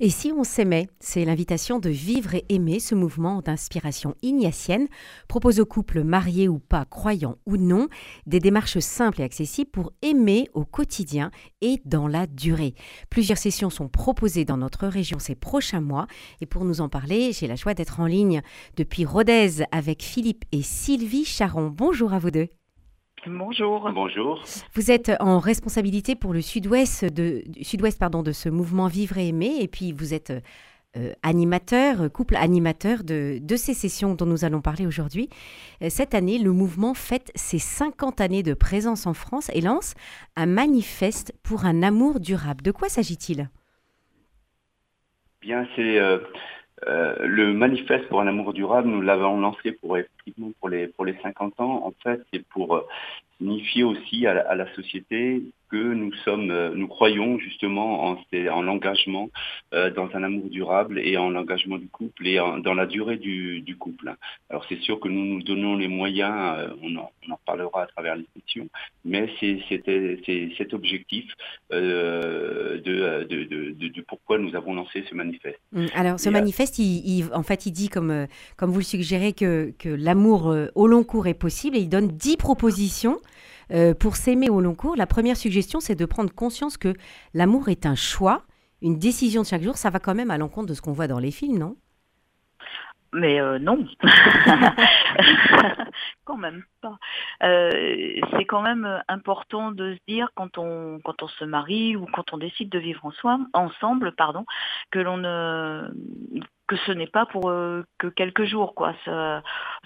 Et si on s'aimait C'est l'invitation de Vivre et Aimer, ce mouvement d'inspiration ignatienne propose aux couples mariés ou pas, croyants ou non, des démarches simples et accessibles pour aimer au quotidien et dans la durée. Plusieurs sessions sont proposées dans notre région ces prochains mois et pour nous en parler, j'ai la joie d'être en ligne depuis Rodez avec Philippe et Sylvie Charon. Bonjour à vous deux. Bonjour. Bonjour. Vous êtes en responsabilité pour le sud-ouest de, sud-ouest pardon, de ce mouvement Vivre et Aimer, et puis vous êtes euh, animateur, couple animateur de, de, ces sessions dont nous allons parler aujourd'hui. Euh, cette année, le mouvement fête ses 50 années de présence en France et lance un manifeste pour un amour durable. De quoi s'agit-il? Bien, c'est euh, euh, le manifeste pour un amour durable, nous l'avons lancé pour pour les pour les 50 ans. En fait, c'est pour euh, signifier aussi à à la société que nous sommes, euh, nous croyons justement en, en l'engagement euh, dans un amour durable et en l'engagement du couple et dans la durée du, du, couple. Alors c'est sûr que nous nous donnons les moyens, euh, on, en, on, en, parlera à travers les sessions, mais c'est cet objectif euh, de, de, de, de, pourquoi nous avons lancé ce manifeste. Mmh, alors ce et manifeste, il, il, en fait, il dit comme, comme vous le suggérez que, que l'amour au long cours est possible et il donne dix propositions. Euh, pour s'aimer au long cours, la première suggestion, c'est de prendre conscience que l'amour est un choix, une décision de chaque jour. Ça va quand même à l'encontre de ce qu'on voit dans les films, non? Mais euh, non, quand même pas. Euh, c'est quand même important de se dire quand on quand on se marie ou quand on décide de vivre en soi, ensemble, pardon, que l'on ne que ce n'est pas pour euh, que quelques jours, quoi. Ce,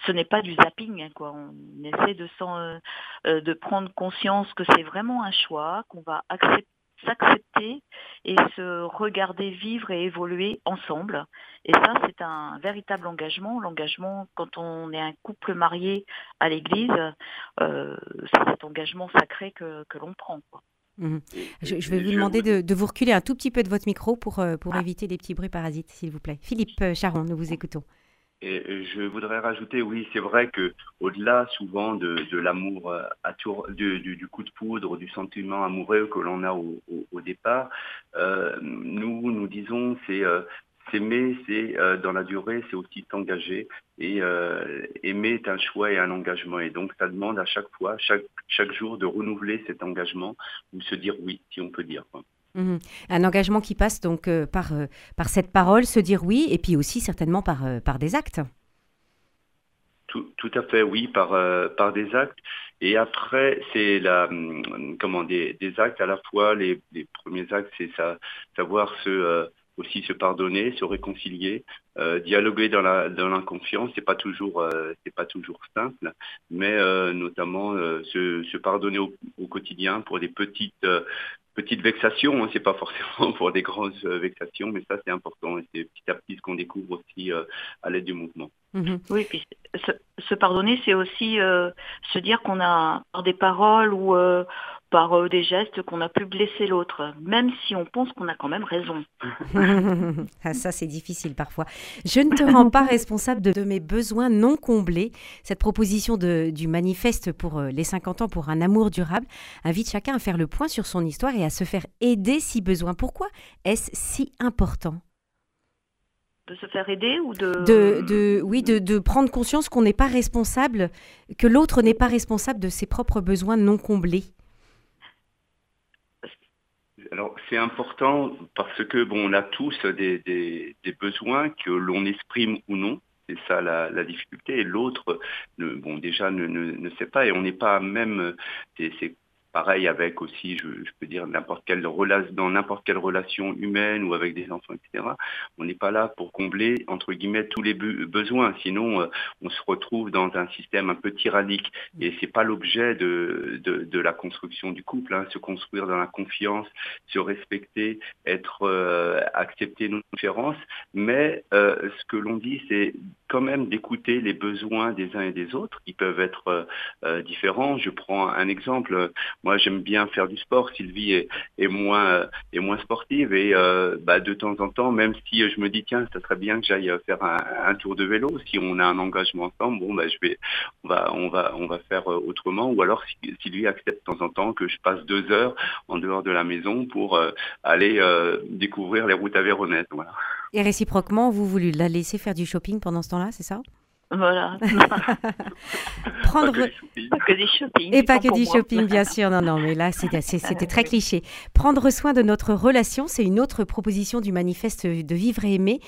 ce n'est pas du zapping, hein, quoi. On essaie de, euh, euh, de prendre conscience que c'est vraiment un choix, qu'on va accepter s'accepter et se regarder vivre et évoluer ensemble. Et ça, c'est un véritable engagement. L'engagement, quand on est un couple marié à l'église, euh, c'est cet engagement sacré que, que l'on prend. Quoi. Mmh. Je, je, vais vous demander de, de, vous reculer un tout petit peu de votre micro pour, euh, pour ah. éviter les petits bruits parasites, s'il vous plaît. Philippe euh, Charon, nous vous écoutons. Et je voudrais rajouter, oui, c'est vrai que au-delà souvent de, l'amour, euh, du, du, du, coup de poudre, du sentiment amoureux que l'on a au, départ, euh, nous nous disons c'est euh, S'aimer, c'est dans la durée, c'est aussi s'engager. Et aimer est un choix et un engagement. Et donc, ça demande à chaque fois, chaque, chaque jour, de renouveler cet engagement ou se dire oui, si on peut dire. Mmh. Un engagement qui passe donc euh, par, euh, par cette parole, se dire oui, et puis aussi certainement par, euh, par des actes. Tout, tout, à fait, oui, par, par des actes. Et après, c'est la, hum, comment, des, des, actes à la fois. Les, premiers actes, c'est savoir aussi se pardonner, se réconcilier, dialoguer dans la dans l'inconfiance. C'est pas toujours c'est pas toujours simple, mais notamment se, pardonner au, quotidien pour des petites petites vexations. Hein. C'est pas forcément pour des grandes vexations, mais ça c'est important. Et c'est petit à petit ce qu'on découvre aussi à l'aide du mouvement. Mmh. Oui, puis se, se pardonner, c'est aussi se dire qu'on a par des paroles ou par euh, des gestes qu'on a pu blesser l'autre, même si on pense qu'on a quand même raison. ah, ça, c'est difficile parfois. Je ne te rends pas responsable de, de, mes besoins non comblés. Cette proposition de, du manifeste pour euh, les 50 ans pour un amour durable invite chacun à faire le point sur son histoire et à se faire aider si besoin. Pourquoi est-ce si important? De se faire aider ou de... de, de oui, de, de, prendre conscience qu'on n'est pas responsable, que l'autre n'est pas responsable de ses propres besoins non comblés. Alors c'est important parce que bon, on a tous des, des, des besoins que l'on exprime ou non. C'est ça la, la, difficulté. Et l'autre, bon, déjà ne, ne, ne, sait pas et on n'est pas même. C'est Pareil avec aussi, je, je peux dire, n'importe quelle relation, dans n'importe quelle relation humaine ou avec des enfants, etc. On n'est pas là pour combler, entre guillemets, tous les besoins. Sinon, euh, on se retrouve dans un système un peu tyrannique. Et c'est pas l'objet de, de, de, la construction du couple. Hein. Se construire dans la confiance, se respecter, être euh, accepter nos différences. Mais euh, ce que l'on dit, c'est quand même d'écouter les besoins des uns et des autres qui peuvent être différents. Je prends un exemple. Moi, j'aime bien faire du sport. Sylvie est, est moins sportive et bah, de temps en temps, même si je me dis tiens, ça serait bien que j'aille faire un, tour de vélo. Si on a un engagement ensemble, bon, bah, je vais, on va, on va, on va faire autrement. Ou alors, si, Sylvie accepte de temps en temps que je passe deux heures en dehors de la maison pour aller découvrir les routes avéronaises. Voilà. Et réciproquement, vous voulez la laisser faire du shopping pendant ce temps-là, c'est ça? Voilà. Prendre... Pas que, du shopping. Et pas que du shopping, bien sûr. Non, non, mais là, c'était très cliché. Prendre soin de notre relation, c'est une autre proposition du manifeste de vivre et aimer.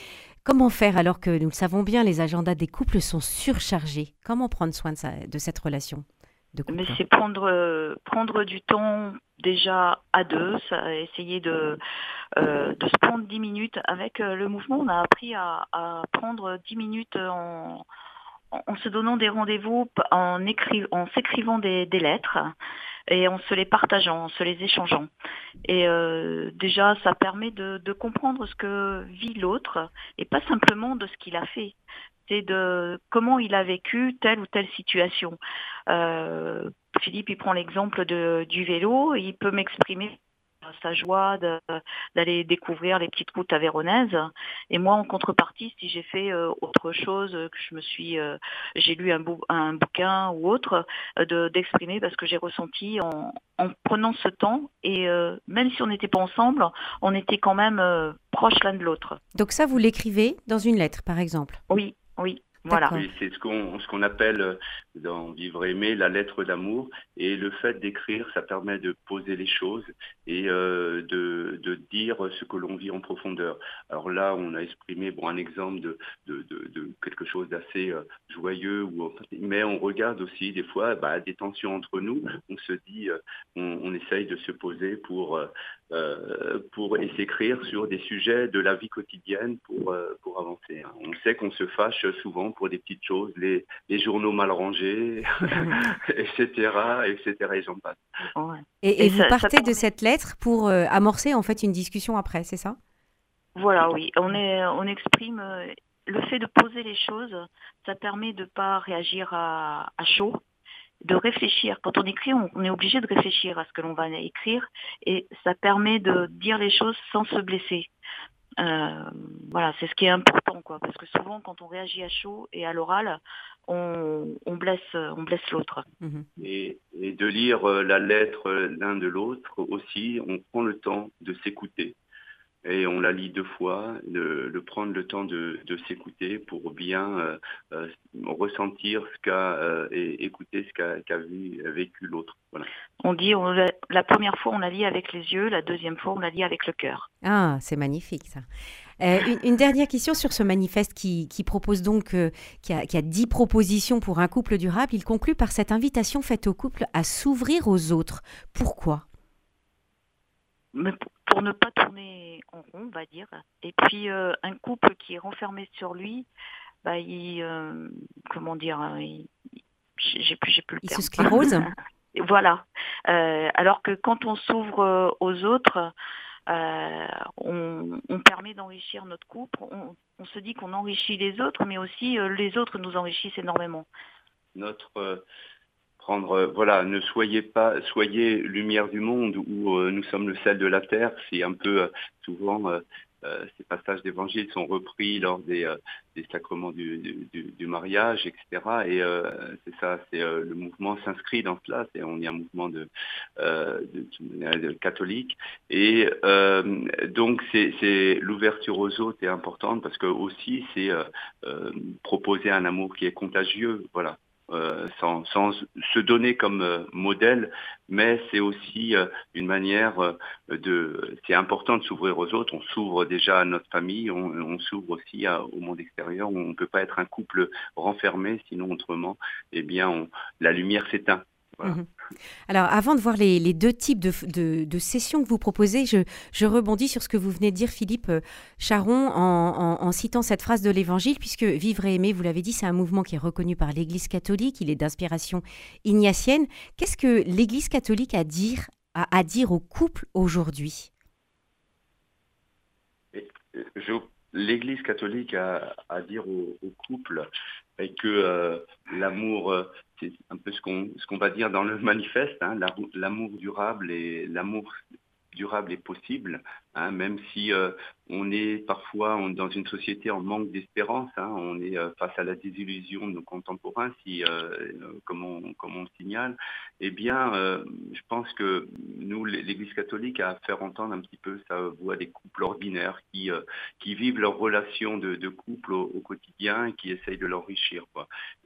Comment faire alors que nous le savons bien, les agendas des couples sont surchargés? Comment prendre soin de, de cette relation mais c'est prendre prendre du temps déjà à deux, ça, essayer de euh, de se prendre dix minutes avec euh, le mouvement. On a appris à, à prendre dix minutes en en se donnant des rendez-vous, en, écri en s'écrivant des, des, lettres et en se les partageant, en se les échangeant. Et euh, déjà, ça permet de, de, comprendre ce que vit l'autre et pas simplement de ce qu'il a fait c'est de comment il a vécu telle ou telle situation. Euh, Philippe, il prend l'exemple du vélo, il peut m'exprimer sa joie d'aller découvrir les petites routes aveyronaises. Et moi, en contrepartie, si j'ai fait euh, autre chose, que je me suis, euh, j'ai lu un, un, bouquin ou autre, d'exprimer parce que j'ai ressenti en, en, prenant ce temps. Et même si on n'était pas ensemble, on était quand même proches l'un de l'autre. Donc ça, vous l'écrivez dans une lettre, par exemple? Oui, oui. Voilà. c'est ce qu'on ce qu'on appelle euh, dans Vivre aimer la lettre d'amour. Et le fait d'écrire, ça permet de poser les choses et euh, de, de, dire ce que l'on vit en profondeur. Alors là, on a exprimé bon un exemple de, de, de, quelque chose d'assez euh, joyeux, ou, mais on regarde aussi des fois bah, des tensions entre nous. On se dit, on, on, essaye de se poser pour euh, pour s'écrire sur des sujets de la vie quotidienne pour, pour avancer. Hein. On sait qu'on se fâche souvent pour des petites choses, les, les journaux mal rangés, etc., etc., et j'en passe. Et, vous partez de cette lettre pour euh, amorcer en fait une discussion après, c'est ça? Voilà, oui. On, est, on exprime le fait de poser les choses, ça permet de ne pas réagir à, à chaud, de réfléchir. Quand on écrit, on, est obligé de réfléchir à ce que l'on va écrire et ça permet de dire les choses sans se blesser. Euh, voilà, c'est ce qui est important, quoi, parce que souvent, quand on réagit à chaud et à l'oral, on, blesse, on blesse l'autre. Mhm. Et, et, de lire euh, la lettre l'un de l'autre aussi, on prend le temps de s'écouter et on la lit deux fois, de, prendre le temps de, s'écouter pour bien euh, euh, ressentir ce qu'a euh, et écouter ce qu'a vécu l'autre. On dit la première fois on la lit avec les yeux, la deuxième fois on la lit avec le cœur. Ah, c'est magnifique ça. Une, dernière question sur ce manifeste qui, propose donc, qui, a, qui, a, dix propositions pour un couple durable. Il conclut par cette invitation faite au couple à s'ouvrir aux autres. Pourquoi? Pour ne pas tourner en rond, on va dire. Et puis euh, un couple qui est renfermé sur lui, bah, il, euh, comment dire, hein, j'ai plus, plus le il se sclérose. voilà. Euh, alors que quand on s'ouvre aux autres, on, on, permet d'enrichir notre couple. On, se dit qu'on enrichit les autres, mais aussi les autres nous enrichissent énormément. Notre prendre, euh, voilà, ne soyez pas, soyez lumière du monde où euh, nous sommes le sel de la terre. C'est un peu euh, souvent ces passages d'évangile sont repris lors des, des sacrements du, mariage, etc. Et c'est ça, c'est le mouvement s'inscrit dans cela. On est un mouvement de, catholique. Et donc c'est l'ouverture aux autres est importante parce que aussi c'est proposer un amour qui est contagieux. Voilà. Euh, sans, sans, se donner comme euh, modèle, mais c'est aussi euh, une manière de... C'est important de s'ouvrir aux autres. On s'ouvre déjà à notre famille, on, s'ouvre aussi au monde extérieur. On ne peut pas être un couple renfermé, sinon autrement, eh bien, on, la lumière s'éteint. Mhm. Alors, avant de voir les, deux types de, sessions que vous proposez, je, rebondis sur ce que vous venez de dire, Philippe euh, Charon, en, citant cette phrase de l'Évangile, puisque Vivre et aimer, vous l'avez dit, c'est un mouvement qui est reconnu par l'Église catholique, il est d'inspiration ignatienne. Qu'est-ce que l'Église catholique a à dire, à, au couple aujourd'hui? l'Église catholique a à dire aux, couples que l'amour, c'est un peu ce qu'on ce va dire dans le manifeste, hein, l'amour durable et l'amour durable est possible, hein, même si euh, on est parfois dans une société en manque d'espérance, hein, on est euh, face à la désillusion de nos contemporains, si, euh, comme, on, comme signale, eh bien, je pense que nous, l'Église catholique, a à faire entendre un petit peu sa voix des couples ordinaires qui, vivent leur relation de, couple au, quotidien et qui essayent de l'enrichir.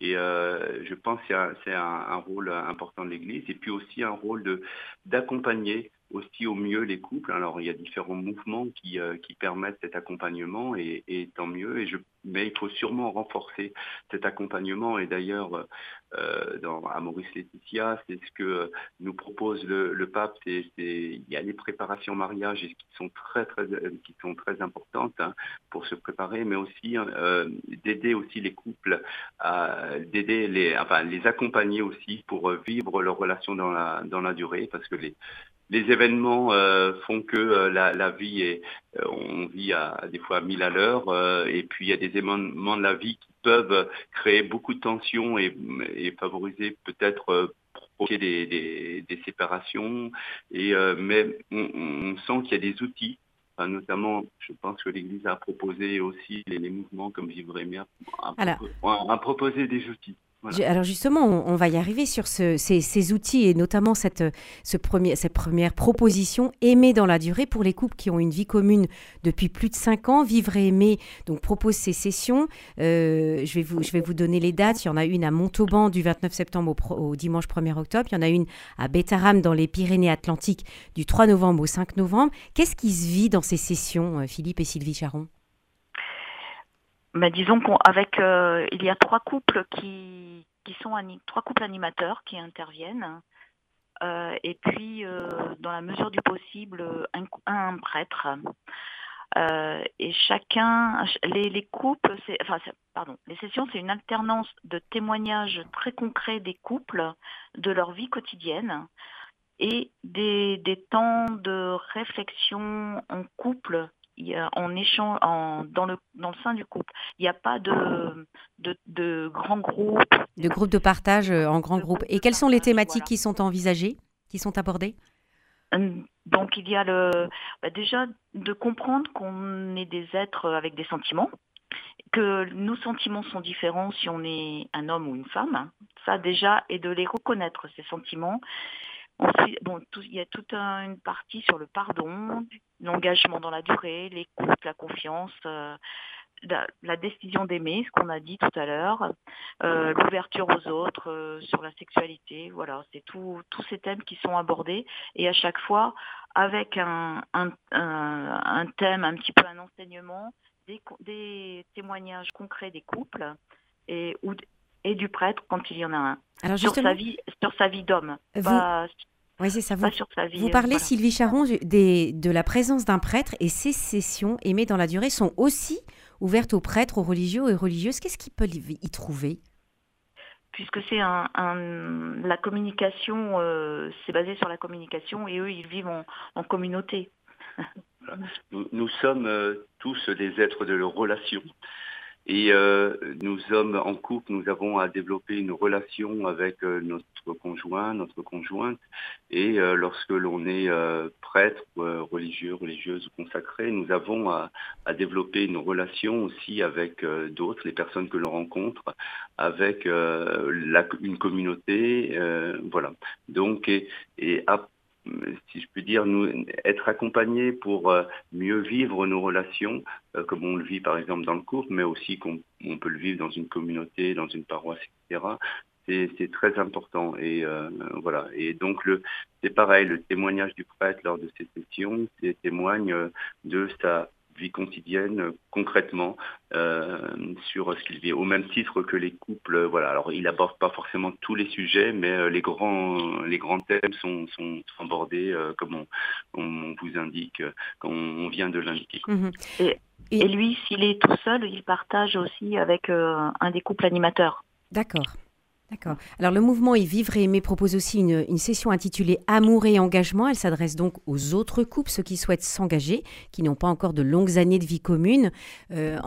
Et je pense que c'est un, rôle important de l'Église et puis aussi un rôle d'accompagner aussi au mieux les couples. Alors il y a différents mouvements qui, euh, qui permettent cet accompagnement et, et, tant mieux. Et je, mais il faut sûrement renforcer cet accompagnement. Et d'ailleurs, euh, à Maurice Laetitia, c'est ce que nous propose le, le pape. C'est, il y a les préparations mariage qui sont très très qui sont très importantes hein, pour se préparer, mais aussi euh, d'aider aussi les couples à d'aider les enfin les accompagner aussi pour vivre leur relation dans la dans la durée parce que les les événements euh, font que euh, la, la, vie est, euh, on vit à, des fois à mille à l'heure, et puis il y a des événements de la vie qui peuvent créer beaucoup de tensions et, et favoriser peut-être provoquer des, des, des, séparations. Et mais on, on sent qu'il y a des outils notamment, je pense que l'Église a proposé aussi les, mouvements comme Vivre et Mère, a, proposé des outils. Alors justement, on, va y arriver sur ces, outils et notamment cette, première proposition, aimer dans la durée pour les couples qui ont une vie commune depuis plus de 5 ans. Vivre et aimer donc propose ces sessions. Euh, je, vais vous, je vais vous donner les dates. Il y en a une à Montauban du 29 septembre au, dimanche 1er octobre. Il y en a une à Bétaram dans les Pyrénées-Atlantiques du 3 novembre au 5 novembre. Qu'est-ce qui se vit dans ces sessions, euh, Philippe et Sylvie Charon? Bah, disons qu'avec euh, il y a trois couples qui, qui sont trois couples animateurs qui interviennent euh, et puis euh, dans la mesure du possible un, prêtre. Et chacun les, les couples enfin pardon les sessions c'est une alternance de témoignages très concrets des couples de leur vie quotidienne et des, des temps de réflexion en couple en échange en, dans, le, dans le sein du couple. Il n'y a pas de, de, de grands groupes. De groupes de partage euh, en grands groupes. Et quelles sont les thématiques qui sont envisagées, qui sont abordées? Hum, donc il y a le bah, déjà de comprendre qu'on est des êtres avec des sentiments, que nos sentiments sont différents si on est un homme ou une femme. Ça déjà et de les reconnaître ces sentiments bon, il y a toute une partie sur le pardon, l'engagement dans la durée, l'écoute, la confiance, euh, la, décision d'aimer, ce qu'on a dit tout à l'heure, euh, l'ouverture aux autres, euh, sur la sexualité. Voilà, c'est tous ces thèmes qui sont abordés et à chaque fois avec un, un, un, thème, un petit peu un enseignement, des, des témoignages concrets des couples et, ou, et du prêtre quand il y en a un. Alors sur sa vie, sur sa vie d'homme. Oui, c'est ça. Vous, sur sa vie, vous parlez, Sylvie Charon, des, de la présence d'un prêtre et ces sessions aimées dans la durée sont aussi ouvertes aux prêtres, aux religieux et religieuses. Qu'est-ce qu'ils peuvent y trouver? Puisque c'est un, la communication, euh, c'est basé sur la communication et eux, ils vivent en, communauté. nous, sommes euh, tous des êtres de relation. Et euh, nous sommes en couple, nous avons à développer une relation avec euh, notre conjoint, notre conjointe. Et euh, lorsque l'on est prêtre, religieux, religieuse ou consacré, nous avons à, à développer une relation aussi avec d'autres, les personnes que l'on rencontre, avec la, une communauté. voilà. Donc, et, et si je puis dire, nous, être accompagnés pour euh, mieux vivre nos relations, euh, comme on le vit par exemple dans le couple, mais aussi qu'on on peut le vivre dans une communauté, dans une paroisse, etc. C'est très important. Et euh, voilà. Et donc le, c'est pareil, le témoignage du prêtre lors de ces sessions, c'est témoigne de sa vie quotidienne euh, concrètement euh, sur ce qu'il vit. Au même titre que les couples, euh, voilà. Alors il aborde pas forcément tous les sujets, mais les grands les grands thèmes sont, sont abordés comme on, on, vous indique, quand on vient de l'indiquer. Mhm. Et, et, lui, s'il est tout seul, il partage aussi avec un des couples animateurs. D'accord. D'accord. Alors le mouvement Y Vivre et Aimer propose aussi une, session intitulée Amour et engagement. Elle s'adresse donc aux autres couples, ceux qui souhaitent s'engager, qui n'ont pas encore de longues années de vie commune. Euh,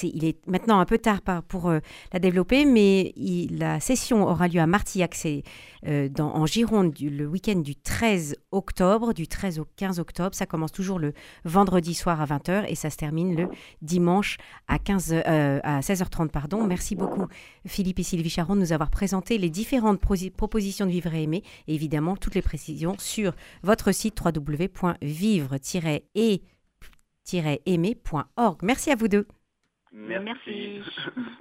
il est maintenant un peu tard pour euh, la développer, mais la session aura lieu à Martillac, c'est euh, en Gironde, le week-end du 13 octobre, du 13 au 15 octobre. Ça commence toujours le vendredi soir à 20h et ça se termine le dimanche à, 15, à 16h30. Pardon. Beaucoup Philippe et Sylvie Charon de nous avoir présenté les différentes propositions de Vivre et Aimer et évidemment toutes les précisions sur votre site www.vivre-et-aimer.org. Merci à vous deux. Merci.